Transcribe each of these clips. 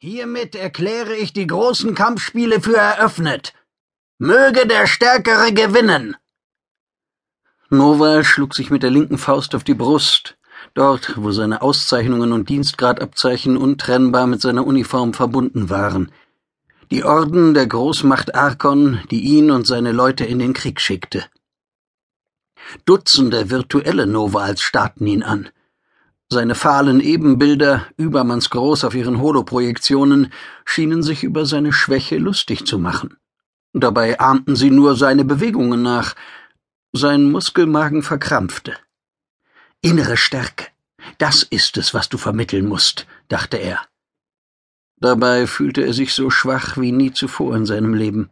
Hiermit erkläre ich die großen Kampfspiele für eröffnet. Möge der Stärkere gewinnen. Nova schlug sich mit der linken Faust auf die Brust, dort, wo seine Auszeichnungen und Dienstgradabzeichen untrennbar mit seiner Uniform verbunden waren. Die Orden der Großmacht Arkon, die ihn und seine Leute in den Krieg schickte. Dutzende virtuelle Novals starrten ihn an. Seine fahlen Ebenbilder, übermannsgroß auf ihren Holoprojektionen, schienen sich über seine Schwäche lustig zu machen. Dabei ahmten sie nur seine Bewegungen nach. Sein Muskelmagen verkrampfte. Innere Stärke, das ist es, was du vermitteln musst, dachte er. Dabei fühlte er sich so schwach wie nie zuvor in seinem Leben.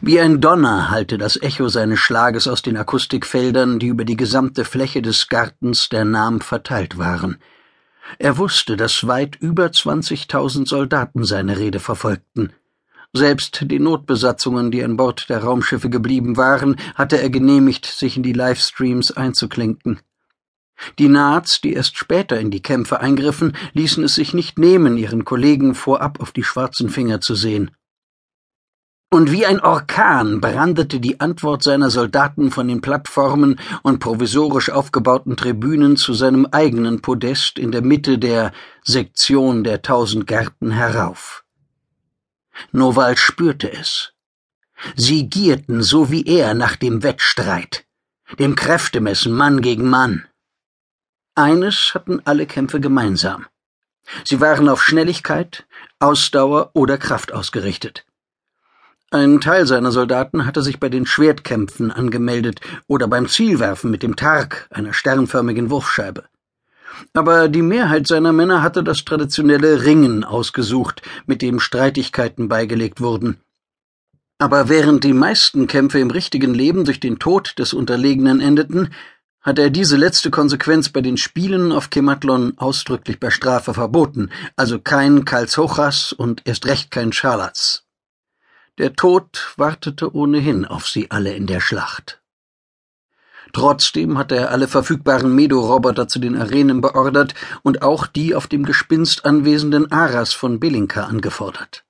Wie ein Donner hallte das Echo seines Schlages aus den Akustikfeldern, die über die gesamte Fläche des Gartens der Nam verteilt waren. Er wusste, dass weit über zwanzigtausend Soldaten seine Rede verfolgten. Selbst die Notbesatzungen, die an Bord der Raumschiffe geblieben waren, hatte er genehmigt, sich in die Livestreams einzuklinken. Die Nats, die erst später in die Kämpfe eingriffen, ließen es sich nicht nehmen, ihren Kollegen vorab auf die schwarzen Finger zu sehen und wie ein Orkan brandete die Antwort seiner Soldaten von den Plattformen und provisorisch aufgebauten Tribünen zu seinem eigenen Podest in der Mitte der Sektion der tausend Gärten herauf. Noval spürte es. Sie gierten so wie er nach dem Wettstreit, dem Kräftemessen Mann gegen Mann. Eines hatten alle Kämpfe gemeinsam. Sie waren auf Schnelligkeit, Ausdauer oder Kraft ausgerichtet. Ein Teil seiner Soldaten hatte sich bei den Schwertkämpfen angemeldet oder beim Zielwerfen mit dem Targ, einer sternförmigen Wurfscheibe. Aber die Mehrheit seiner Männer hatte das traditionelle Ringen ausgesucht, mit dem Streitigkeiten beigelegt wurden. Aber während die meisten Kämpfe im richtigen Leben durch den Tod des Unterlegenen endeten, hatte er diese letzte Konsequenz bei den Spielen auf Kematlon ausdrücklich bei Strafe verboten, also kein Kalzochas und erst recht kein Scharlatz. Der Tod wartete ohnehin auf sie alle in der Schlacht. Trotzdem hatte er alle verfügbaren Medo-Roboter zu den Arenen beordert und auch die auf dem Gespinst anwesenden Aras von Belinka angefordert.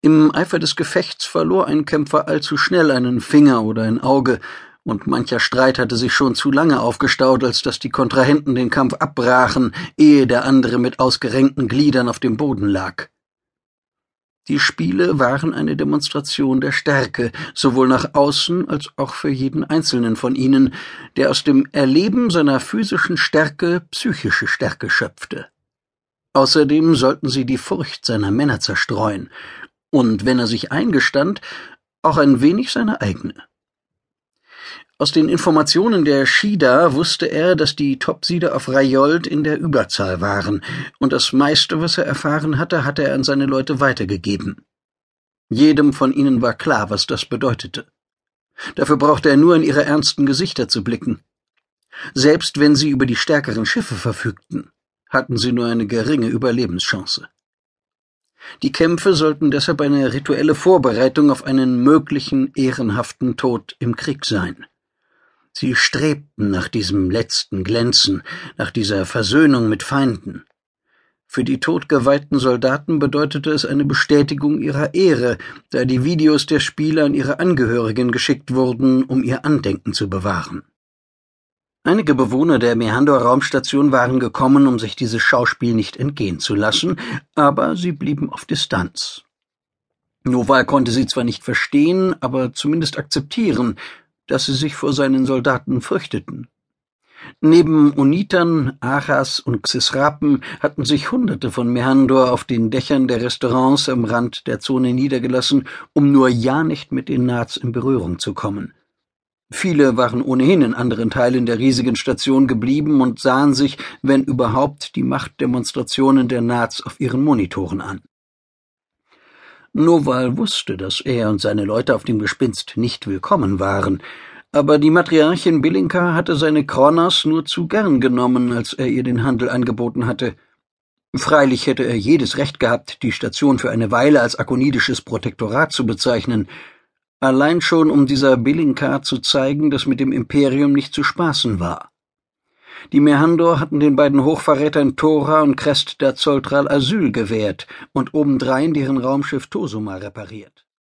Im Eifer des Gefechts verlor ein Kämpfer allzu schnell einen Finger oder ein Auge, und mancher Streit hatte sich schon zu lange aufgestaut, als dass die Kontrahenten den Kampf abbrachen, ehe der andere mit ausgerenkten Gliedern auf dem Boden lag. Die Spiele waren eine Demonstration der Stärke, sowohl nach außen als auch für jeden einzelnen von ihnen, der aus dem Erleben seiner physischen Stärke psychische Stärke schöpfte. Außerdem sollten sie die Furcht seiner Männer zerstreuen, und wenn er sich eingestand, auch ein wenig seine eigene. Aus den Informationen der Shida wusste er, dass die Topsieder auf Rayold in der Überzahl waren, und das meiste, was er erfahren hatte, hatte er an seine Leute weitergegeben. Jedem von ihnen war klar, was das bedeutete. Dafür brauchte er nur in ihre ernsten Gesichter zu blicken. Selbst wenn sie über die stärkeren Schiffe verfügten, hatten sie nur eine geringe Überlebenschance. Die Kämpfe sollten deshalb eine rituelle Vorbereitung auf einen möglichen ehrenhaften Tod im Krieg sein. Sie strebten nach diesem letzten Glänzen, nach dieser Versöhnung mit Feinden. Für die todgeweihten Soldaten bedeutete es eine Bestätigung ihrer Ehre, da die Videos der Spiele an ihre Angehörigen geschickt wurden, um ihr Andenken zu bewahren. Einige Bewohner der Mehandor-Raumstation waren gekommen, um sich dieses Schauspiel nicht entgehen zu lassen, aber sie blieben auf Distanz. Noval konnte sie zwar nicht verstehen, aber zumindest akzeptieren, dass sie sich vor seinen Soldaten fürchteten. Neben Unitern, Achas und Xisrapen hatten sich Hunderte von Mehandor auf den Dächern der Restaurants am Rand der Zone niedergelassen, um nur ja nicht mit den Nats in Berührung zu kommen. Viele waren ohnehin in anderen Teilen der riesigen Station geblieben und sahen sich, wenn überhaupt, die Machtdemonstrationen der Nats auf ihren Monitoren an. Noval wusste, dass er und seine Leute auf dem Gespinst nicht willkommen waren, aber die Matriarchin Bilinka hatte seine Kronas nur zu gern genommen, als er ihr den Handel angeboten hatte. Freilich hätte er jedes Recht gehabt, die Station für eine Weile als akonidisches Protektorat zu bezeichnen, allein schon um dieser Bilinka zu zeigen, dass mit dem Imperium nicht zu spaßen war. Die Mehandor hatten den beiden Hochverrätern Thora und Crest der Zoltral Asyl gewährt und obendrein deren Raumschiff Tosuma repariert.